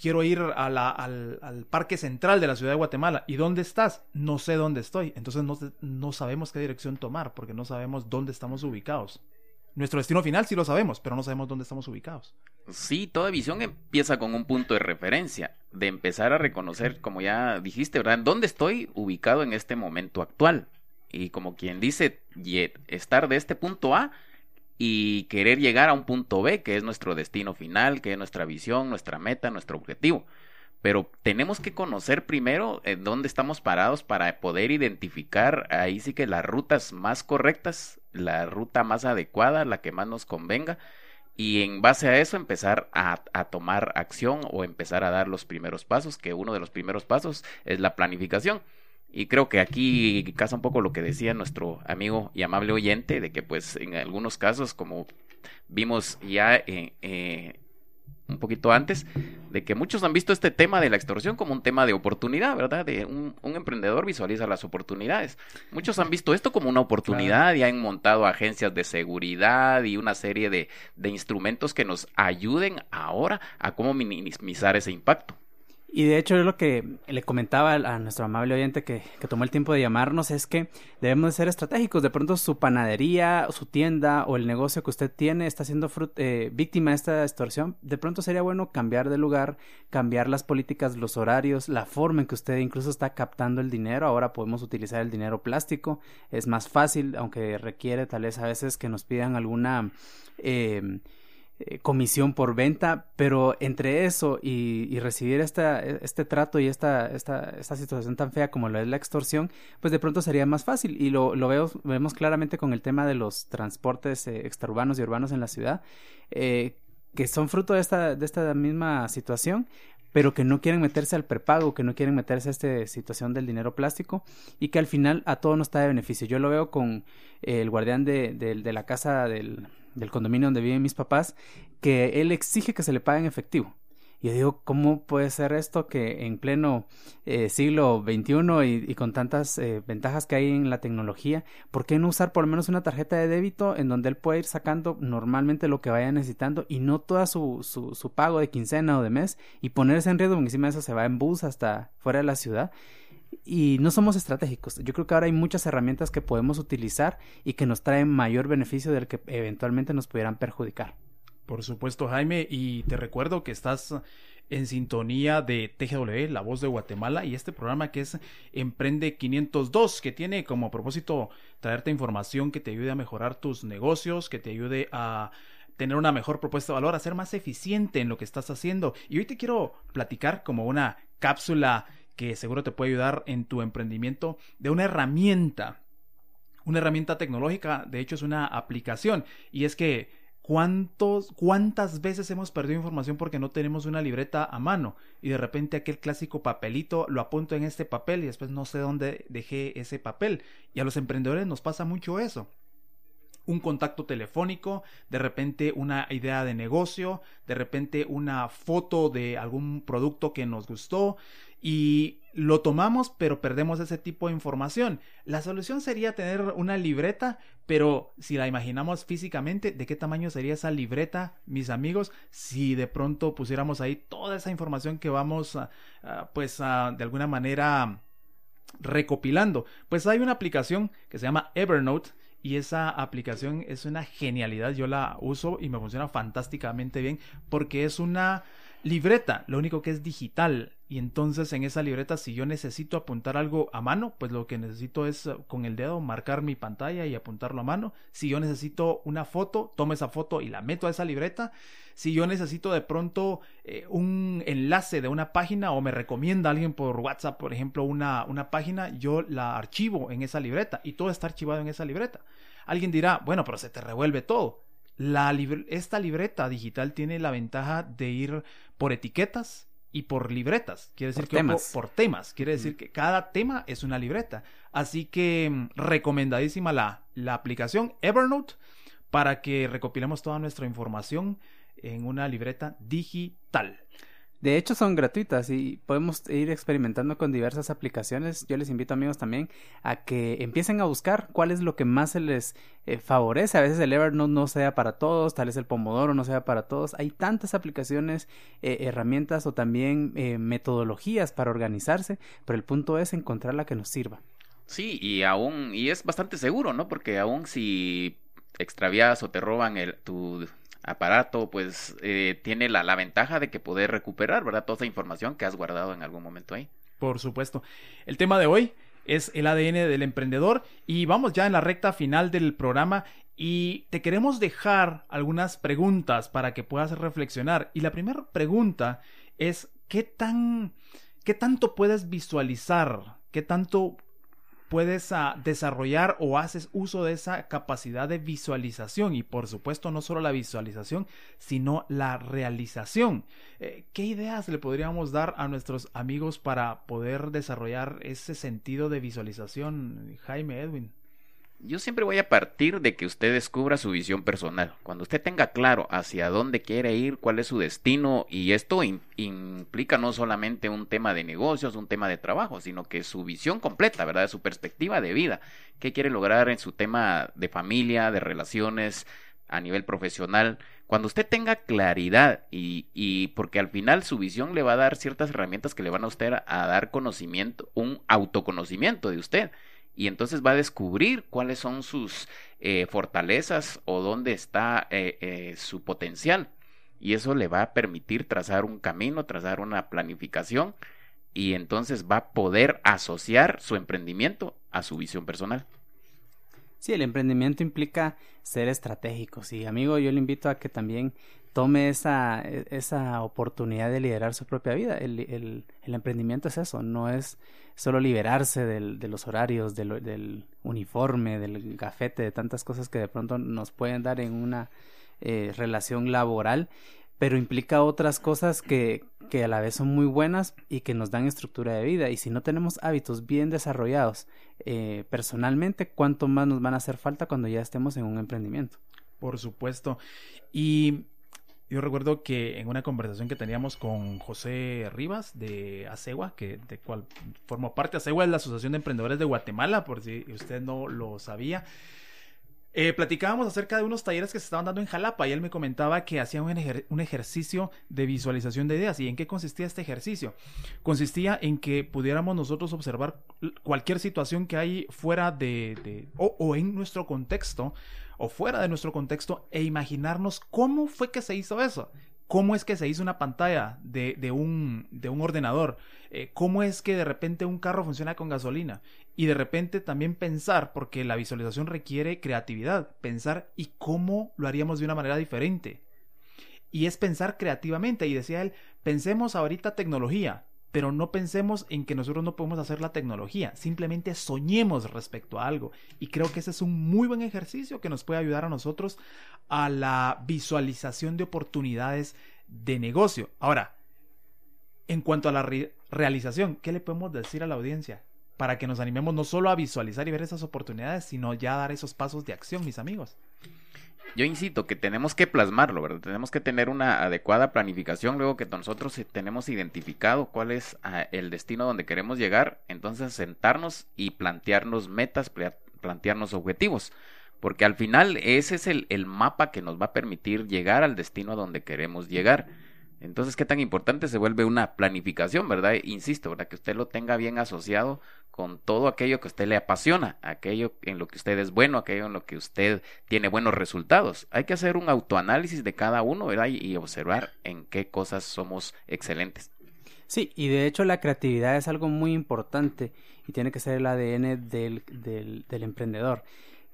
Quiero ir al, al, parque central de la ciudad de Guatemala. ¿Y dónde estás? No sé dónde estoy. Entonces no, no sabemos qué dirección tomar porque no sabemos dónde estamos ubicados. Nuestro destino final sí lo sabemos, pero no sabemos dónde estamos ubicados. Sí, toda visión empieza con un punto de referencia, de empezar a reconocer, como ya dijiste, ¿verdad? ¿Dónde estoy ubicado en este momento actual? Y como quien dice, estar de este punto A y querer llegar a un punto B, que es nuestro destino final, que es nuestra visión, nuestra meta, nuestro objetivo pero tenemos que conocer primero eh, dónde estamos parados para poder identificar ahí sí que las rutas más correctas, la ruta más adecuada, la que más nos convenga y en base a eso empezar a, a, tomar acción o empezar a dar los primeros pasos, que uno de los primeros pasos es la planificación. Y creo que aquí casa un poco lo que decía nuestro amigo y amable oyente, de que pues en algunos casos, como vimos ya eh, eh, un poquito antes, de que muchos han visto este tema de la extorsión como un tema de oportunidad, ¿verdad? De un, emprendedor visualiza las oportunidades. Muchos han visto esto como una oportunidad y han montado agencias de seguridad y una serie de, de instrumentos que nos ayuden ahora a cómo minimizar ese impacto. Y de hecho, lo que le comentaba a nuestro amable oyente que, que, tomó el tiempo de llamarnos es que debemos de ser estratégicos. De pronto su panadería, su tienda o el negocio que usted tiene está siendo eh, víctima de esta extorsión. De pronto sería bueno cambiar de lugar, cambiar las políticas, los horarios, la forma en que usted incluso está captando el dinero. Ahora podemos utilizar el dinero plástico. Es más fácil, aunque requiere tal vez a veces que nos pidan alguna... Eh, eh, comisión por venta, pero entre eso y, recibir esta, este trato y esta, esta, esta situación tan fea como lo es la extorsión, pues de pronto sería más fácil. Y lo, lo veo, vemos claramente con el tema de los transportes eh, extraurbanos y urbanos en la ciudad, eh, que son fruto de esta, de esta misma situación, pero que no quieren meterse al prepago, que no quieren meterse a esta situación del dinero plástico y que al final a todo no está de beneficio. Yo lo veo con el guardián de, de la casa del, del condominio donde viven mis papás, que él exige que se le pague en efectivo. Y yo digo, ¿cómo puede ser esto que en pleno eh, siglo XXI y, con tantas eh, ventajas que hay en la tecnología, ¿por qué no usar por lo menos una tarjeta de débito en donde él puede ir sacando normalmente lo que vaya necesitando y no todo su, su, su pago de quincena o de mes y ponerse en riesgo porque encima de eso se va en bus hasta fuera de la ciudad? Y no somos estratégicos. Yo creo que ahora hay muchas herramientas que podemos utilizar y que nos traen mayor beneficio del que eventualmente nos pudieran perjudicar. Por supuesto, Jaime, y te recuerdo que estás en sintonía de TGW, La Voz de Guatemala, y este programa que es Emprende 502, que tiene como propósito traerte información que te ayude a mejorar tus negocios, que te ayude a tener una mejor propuesta de valor, a ser más eficiente en lo que estás haciendo. Y hoy te quiero platicar como una cápsula que seguro te puede ayudar en tu emprendimiento de una herramienta, una herramienta tecnológica, de hecho es una aplicación, y es que ¿Cuántos, ¿Cuántas veces hemos perdido información porque no tenemos una libreta a mano? Y de repente aquel clásico papelito lo apunto en este papel y después no sé dónde dejé ese papel. Y a los emprendedores nos pasa mucho eso un contacto telefónico, de repente una idea de negocio, de repente una foto de algún producto que nos gustó y lo tomamos pero perdemos ese tipo de información. La solución sería tener una libreta, pero si la imaginamos físicamente, ¿de qué tamaño sería esa libreta, mis amigos? Si de pronto pusiéramos ahí toda esa información que vamos, pues de alguna manera recopilando. Pues hay una aplicación que se llama Evernote y esa aplicación es una genialidad. Yo la uso y me funciona fantásticamente bien porque es una libreta, lo único que es digital. Y entonces en esa libreta, si yo necesito apuntar algo a mano, pues lo que necesito es eh, con el dedo marcar mi pantalla y apuntarlo a mano. Si yo necesito una foto, tomo esa foto y la meto a esa libreta. Si yo necesito de pronto eh, un enlace de una página o me recomienda alguien por WhatsApp, por ejemplo, una, una página, yo la archivo en esa libreta y todo está archivado en esa libreta. Alguien dirá, bueno, pero se te revuelve todo. La esta libreta digital tiene la ventaja de ir por etiquetas y por libretas. Quiere decir que temas. por temas. Quiere decir que cada tema es una libreta. Así que mm, recomendadísima la, la aplicación Evernote para que recopilemos toda nuestra información en una libreta digital. De hecho son gratuitas y podemos ir experimentando con diversas aplicaciones. Yo les invito amigos también a que empiecen a buscar cuál es lo que más se les eh, favorece. A veces el Evernote no sea para todos, tal vez el Pomodoro no sea para todos. Hay tantas aplicaciones, eh, herramientas o también eh, metodologías para organizarse, pero el punto es encontrar la que nos sirva. Sí, y aún, y es bastante seguro, ¿no? Porque aún si extravías o te roban el, tu aparato, pues eh, tiene la, la, ventaja de que poder recuperar, ¿verdad? Toda esa información que has guardado en algún momento ahí. Por supuesto. El tema de hoy es el ADN del emprendedor y vamos ya en la recta final del programa y te queremos dejar algunas preguntas para que puedas reflexionar. Y la primera pregunta es, ¿qué tan, qué tanto puedes visualizar? ¿Qué tanto puedes ah, desarrollar o haces uso de esa capacidad de visualización y por supuesto no solo la visualización sino la realización. Eh, ¿Qué ideas le podríamos dar a nuestros amigos para poder desarrollar ese sentido de visualización, Jaime Edwin? Yo siempre voy a partir de que usted descubra su visión personal. Cuando usted tenga claro hacia dónde quiere ir, cuál es su destino, y esto implica no solamente un tema de negocios, un tema de trabajo, sino que su visión completa, ¿verdad? Su perspectiva de vida. ¿Qué quiere lograr en su tema de familia, de relaciones, a nivel profesional? Cuando usted tenga claridad y, y porque al final su visión le va a dar ciertas herramientas que le van a usted a dar conocimiento, un autoconocimiento de usted y entonces va a descubrir cuáles son sus eh, fortalezas o dónde está eh, eh, su potencial. Y eso le va a permitir trazar un camino, trazar una planificación y entonces va a poder asociar su emprendimiento a su visión personal. Sí, el emprendimiento implica ser estratégico. Sí, amigo, yo le invito a que también tome esa, e, esa oportunidad de liderar su propia vida. El, el, emprendimiento es eso, no es solo liberarse del, de los horarios, del, del, uniforme, del gafete, de tantas cosas que de pronto nos pueden dar en una eh, relación laboral, pero implica otras cosas que, que a la vez son muy buenas y que nos dan estructura de vida. Y si no tenemos hábitos bien desarrollados eh, personalmente, ¿cuánto más nos van a hacer falta cuando ya estemos en un emprendimiento? Por supuesto. Y yo recuerdo que en una conversación que teníamos con José Rivas de ACEGUA, que de cual formó parte, ACEGUA es la Asociación de Emprendedores de Guatemala, por si usted no lo sabía. Eh, platicábamos acerca de unos talleres que se estaban dando en Jalapa y él me comentaba que hacía un, ejercicio de visualización de ideas. ¿Y en qué consistía este ejercicio? Consistía en que pudiéramos nosotros observar cualquier situación que hay fuera de, o en nuestro contexto o fuera de nuestro contexto e imaginarnos cómo fue que se hizo eso. ¿Cómo es que se hizo una pantalla de, de, un, de un, ordenador? Eh, ¿Cómo es que de repente un carro funciona con gasolina? Y de repente también pensar, porque la visualización requiere creatividad, pensar y cómo lo haríamos de una manera diferente. Y es pensar creativamente. Y decía él, pensemos ahorita tecnología. Pero no pensemos en que nosotros no podemos hacer la tecnología, simplemente soñemos respecto a algo. Y creo que ese es un muy buen ejercicio que nos puede ayudar a nosotros a la visualización de oportunidades de negocio. Ahora, en cuanto a la realización, ¿qué le podemos decir a la audiencia? Para que nos animemos no solo a visualizar y ver esas oportunidades, sino ya a dar esos pasos de acción, mis amigos yo insisto que tenemos que plasmarlo, ¿verdad? Tenemos que tener una adecuada planificación, luego que nosotros tenemos identificado cuál es ah, el destino donde queremos llegar, entonces sentarnos y plantearnos metas, plantearnos objetivos, porque al final ese es el, el mapa que nos va a permitir llegar al destino a donde queremos llegar. Entonces, ¿qué tan importante se vuelve una planificación, verdad? Insisto, ¿verdad? Que usted lo tenga bien asociado con todo aquello que usted le apasiona, aquello en lo que usted es bueno, aquello en lo que usted tiene buenos resultados. Hay que hacer un autoanálisis de cada uno, ¿verdad? Y, observar en qué cosas somos excelentes. Sí, y de hecho la creatividad es algo muy importante y tiene que ser el ADN del emprendedor.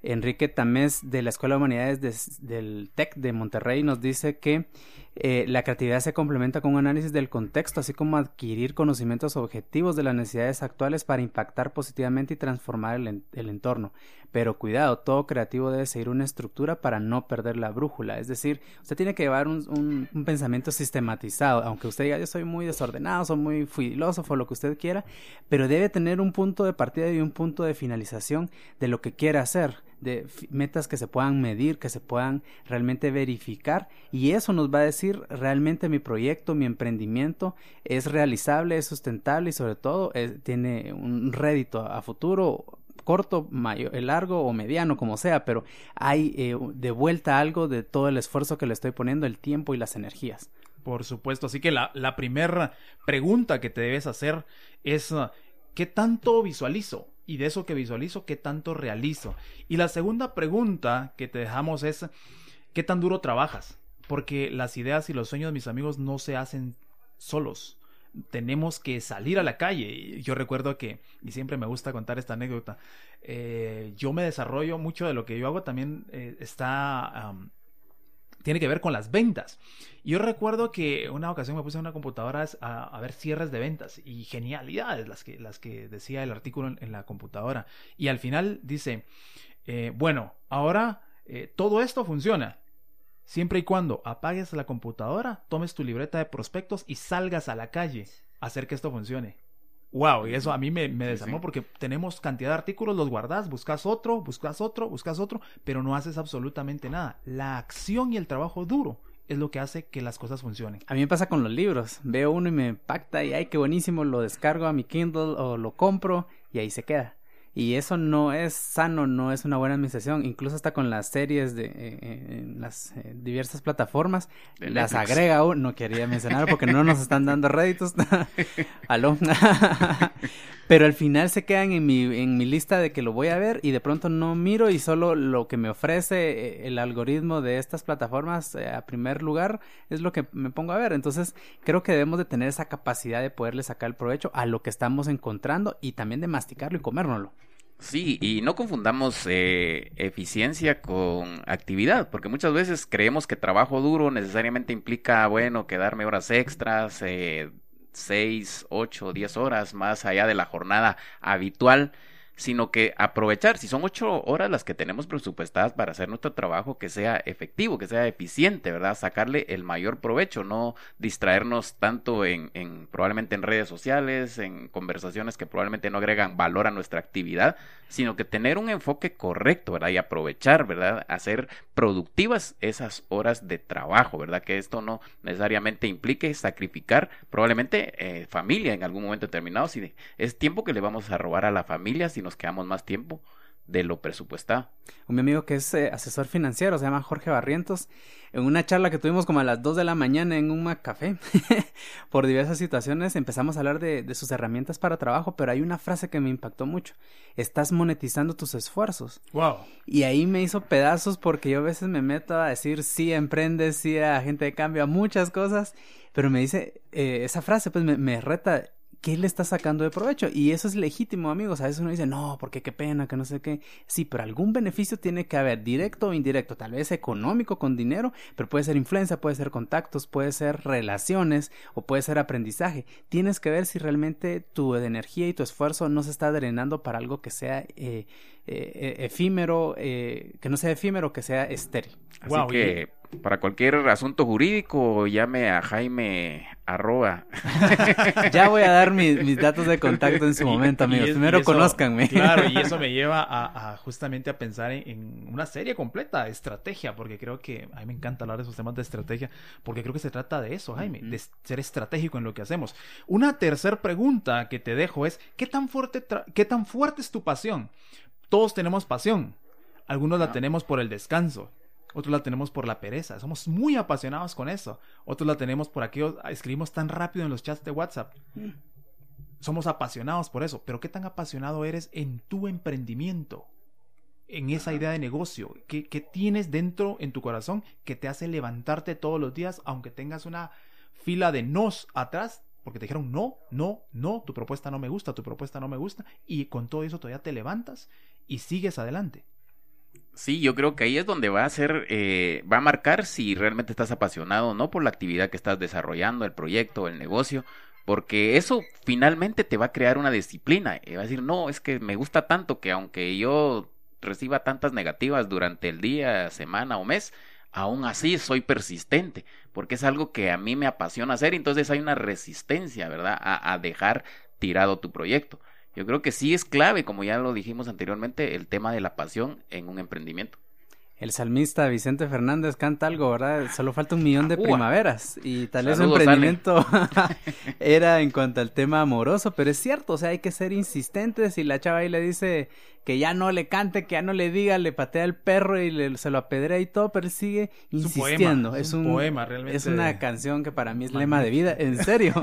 Enrique Tamés de la Escuela de Humanidades del TEC de Monterrey nos dice que eh, la creatividad se complementa con un análisis del contexto, así como adquirir conocimientos objetivos de las necesidades actuales para impactar positivamente y transformar el, entorno. Pero cuidado, todo creativo debe seguir una estructura para no perder la brújula. Es decir, usted tiene que llevar un, pensamiento sistematizado, aunque usted diga yo soy muy desordenado, soy muy filósofo, lo que usted quiera, pero debe tener un punto de partida y un punto de finalización de lo que quiere hacer de metas que se puedan medir, que se puedan realmente verificar y eso nos va a decir realmente mi proyecto, mi emprendimiento es realizable, es sustentable y sobre todo eh, tiene un rédito a futuro corto, mayor, largo o mediano, como sea, pero hay eh, de vuelta algo de todo el esfuerzo que le estoy poniendo, el tiempo y las energías. Por supuesto, así que la, la primera pregunta que te debes hacer es ¿qué tanto visualizo? Y de eso que visualizo, ¿qué tanto realizo? Y la segunda pregunta que te dejamos es, ¿qué tan duro trabajas? Porque las ideas y los sueños de mis amigos no se hacen solos. Tenemos que salir a la calle. Yo recuerdo que, y siempre me gusta contar esta anécdota, eh, yo me desarrollo mucho de lo que yo hago también eh, está tiene que ver con las ventas. Yo recuerdo que una ocasión me puse en una computadora a, ver cierres de ventas y genialidades las que, las que decía el artículo en, la computadora. Y al final dice, eh, bueno, ahora eh, todo esto funciona. Siempre y cuando apagues la computadora, tomes tu libreta de prospectos y salgas a la calle a hacer que esto funcione. Wow, y eso a mí me, me desarmó porque tenemos cantidad de artículos, los guardas, buscas otro, buscas otro, buscas otro, pero no haces absolutamente nada. La acción y el trabajo duro es lo que hace que las cosas funcionen. A mí me pasa con los libros. Veo uno y me impacta y ay, qué buenísimo, lo descargo a mi Kindle o lo compro y ahí se queda. Y eso no es sano, no es una buena administración. Incluso hasta con las series de eh, en las eh, diversas plataformas, las agrega uno. No quería mencionar porque no nos están dando réditos. *laughs* Aló. *laughs* Pero al final se quedan en mi, en mi lista de que lo voy a ver y de pronto no miro y solo lo que me ofrece eh, el algoritmo de estas plataformas a primer lugar es lo que me pongo a ver. Entonces creo que debemos de tener esa capacidad de poderle sacar el provecho a lo que estamos encontrando y también de masticarlo y comérnoslo. Sí, y no confundamos eh, eficiencia con actividad, porque muchas veces creemos que trabajo duro necesariamente implica, bueno, quedarme horas extras, eh, seis, ocho, diez horas más allá de la jornada habitual sino que aprovechar, si son ocho horas las que tenemos presupuestadas para hacer nuestro trabajo, que sea efectivo, que sea eficiente, ¿verdad? Sacarle el mayor provecho, no distraernos tanto en, en probablemente en redes sociales, en conversaciones que probablemente no agregan valor a nuestra actividad, sino que tener un enfoque correcto, ¿verdad? Y aprovechar, ¿verdad? Hacer productivas esas horas de trabajo, ¿verdad? Que esto no necesariamente implique sacrificar probablemente eh, familia en algún momento determinado, si es tiempo que le vamos a robar a la familia, si nos quedamos más tiempo de lo presupuestado. Un amigo que es eh, asesor financiero, se llama Jorge Barrientos, en una charla que tuvimos como a las 2 de la mañana en un café, *laughs* por diversas situaciones, empezamos a hablar de, de, sus herramientas para trabajo, pero hay una frase que me impactó mucho. Estás monetizando tus esfuerzos. Wow. Y ahí me hizo pedazos porque yo a veces me meto a decir sí emprendes, sí a gente de cambio, a muchas cosas, pero me dice, eh, esa frase pues me, me reta ¿qué le está sacando de provecho? Y eso es legítimo, amigos. A veces uno dice, no, porque qué pena, que no sé qué. Sí, pero algún beneficio tiene que haber, directo o indirecto, tal vez económico con dinero, pero puede ser influencia, puede ser contactos, puede ser relaciones o puede ser aprendizaje. Tienes que ver si realmente tu energía y tu esfuerzo no se está drenando para algo que sea eh, eh, efímero, eh, que no sea efímero, que sea estéril. Así que para cualquier asunto jurídico, llame a Jaime Arroba. *laughs* ya voy a dar mis, datos de contacto en su momento, amigos. Primero conózcanme. Claro, y eso *laughs* me lleva a, justamente a pensar en, una serie completa de estrategia, porque creo que a mí me encanta hablar de esos temas de estrategia, porque creo que se trata de eso, Jaime, de ser estratégico en lo que hacemos. Una tercera pregunta que te dejo es, ¿qué tan fuerte, qué tan fuerte es tu pasión? Todos tenemos pasión. Algunos la tenemos por el descanso, otros la tenemos por la pereza. Somos muy apasionados con eso. Otros la tenemos por aquello, escribimos tan rápido en los chats de WhatsApp. Mm. Somos apasionados por eso. Pero ¿qué tan apasionado eres en tu emprendimiento? En esa idea de negocio. ¿Qué, ¿Qué, tienes dentro en tu corazón que te hace levantarte todos los días aunque tengas una fila de nos atrás? Porque te dijeron no, no, no, tu propuesta no me gusta, tu propuesta no me gusta. Y con todo eso todavía te levantas y sigues adelante. Sí, yo creo que ahí es donde va a ser, eh, va a marcar si realmente estás apasionado no por la actividad que estás desarrollando, el proyecto, el negocio, porque eso finalmente te va a crear una disciplina. Y va a decir, no, es que me gusta tanto que aunque yo reciba tantas negativas durante el día, semana o mes, aún así soy persistente, porque es algo que a mí me apasiona hacer, entonces hay una resistencia, ¿verdad?, a dejar tirado tu proyecto. Yo creo que sí es clave, como ya lo dijimos anteriormente, el tema de la pasión en un emprendimiento. El salmista Vicente Fernández canta algo, ¿verdad? Solo falta un millón de primaveras. Y tal vez su emprendimiento *laughs* *laughs* era en cuanto al tema amoroso, pero es cierto, o sea, hay que ser insistentes. Y la chava ahí le dice, que ya no le cante, que ya no le diga, le patea el perro y le, se lo apedrea y todo, pero sigue insistiendo. Es un, poema, realmente. Es una canción que para mí es lema de vida, en serio.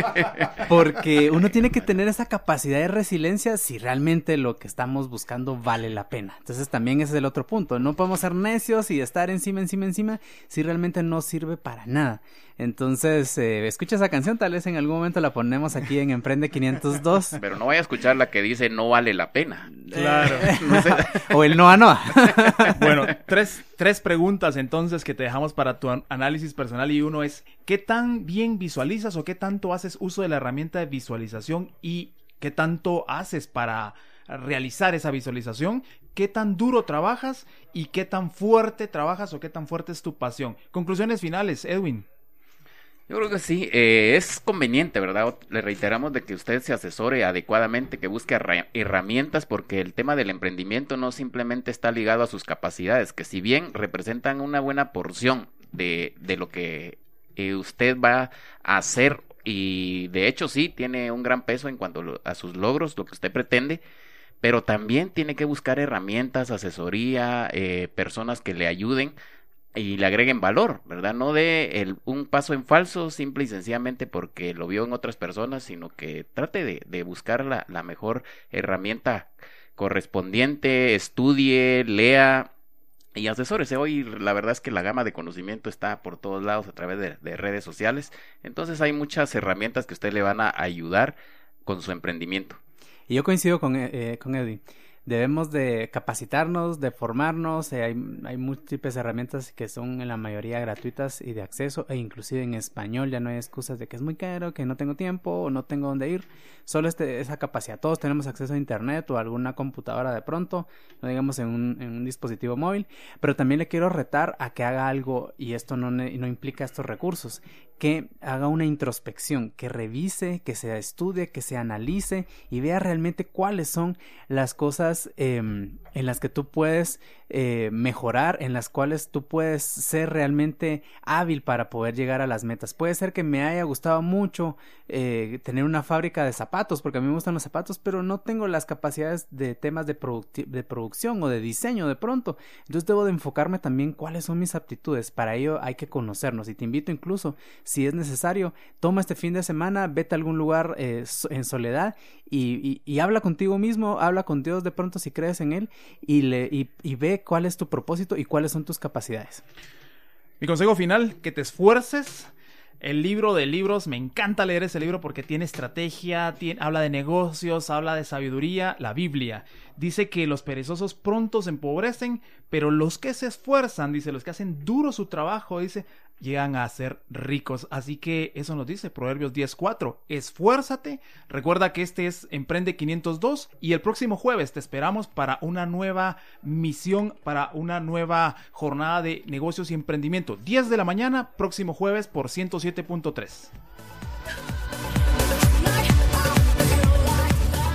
*laughs* Porque uno tiene que tener esa capacidad de resiliencia si realmente lo que estamos buscando vale la pena. Entonces también ese es el otro punto. No podemos ser necios y estar encima, encima, encima si realmente no sirve para nada. Entonces, eh, escucha esa canción, tal vez en algún momento la ponemos aquí en Emprende 502. *laughs* Pero no vaya a escuchar la que dice no vale la pena. Claro. *laughs* *laughs* o el no a no. bueno, tres, tres preguntas entonces que te dejamos para tu análisis personal y uno es, ¿qué tan bien visualizas o qué tanto haces uso de la herramienta de visualización y qué tanto haces para realizar esa visualización, qué tan duro trabajas y qué tan fuerte trabajas o qué tan fuerte es tu pasión. Conclusiones finales, Edwin. Yo creo que sí, eh, es conveniente, ¿verdad? Le reiteramos de que usted se asesore adecuadamente, que busque herramientas, porque el tema del emprendimiento no simplemente está ligado a sus capacidades, que si bien representan una buena porción de, de lo que eh, usted va a hacer, y de hecho sí, tiene un gran peso en cuanto a sus logros, lo que usted pretende, pero también tiene que buscar herramientas, asesoría, eh, personas que le ayuden y le agreguen valor, ¿verdad? No de el, un paso en falso simple y sencillamente porque lo vio en otras personas, sino que trate de, buscar la, mejor herramienta correspondiente, estudie, lea y asesórese. Hoy la verdad es que la gama de conocimiento está por todos lados a través de, de redes sociales, entonces hay muchas herramientas que usted le van a ayudar con su emprendimiento. Y yo coincido con, eh, eh con Eddie debemos de capacitarnos, de formarnos, eh, hay, hay, múltiples herramientas que son en la mayoría gratuitas y de acceso e inclusive en español ya no hay excusas de que es muy caro, que no tengo tiempo o no tengo dónde ir, solo este, esa capacidad, todos tenemos acceso a internet o a alguna computadora de pronto, no digamos en un, en un dispositivo móvil, pero también le quiero retar a que haga algo y esto no, no implica estos recursos, que haga una introspección, que revise, que se estudie, que se analice y vea realmente cuáles son las cosas em, en las que tú puedes eh, mejorar, en las cuales tú puedes ser realmente hábil para poder llegar a las metas. Puede ser que me haya gustado mucho eh, tener una fábrica de zapatos, porque a mí me gustan los zapatos, pero no tengo las capacidades de temas de, de producción o de diseño de pronto. Entonces debo de enfocarme también cuáles son mis aptitudes. Para ello hay que conocernos y te invito incluso, si es necesario, toma este fin de semana, vete a algún lugar eh, en soledad y, habla contigo mismo, habla con Dios de pronto si crees en Él y, le, y ve cuál es tu propósito y cuáles son tus capacidades. Mi consejo final, que te esfuerces el libro de libros, me encanta leer ese libro porque tiene estrategia, habla de negocios, habla de sabiduría, la Biblia. Dice que los perezosos pronto se empobrecen, pero los que se esfuerzan, dice, los que hacen duro su trabajo, dice, llegan a ser ricos. Así que eso nos dice Proverbios 10.4. Esfuérzate. Recuerda que este es Emprende 502 y el próximo jueves te esperamos para una nueva misión, para una nueva jornada de negocios y emprendimiento. 10 de la mañana, próximo jueves por 107.3.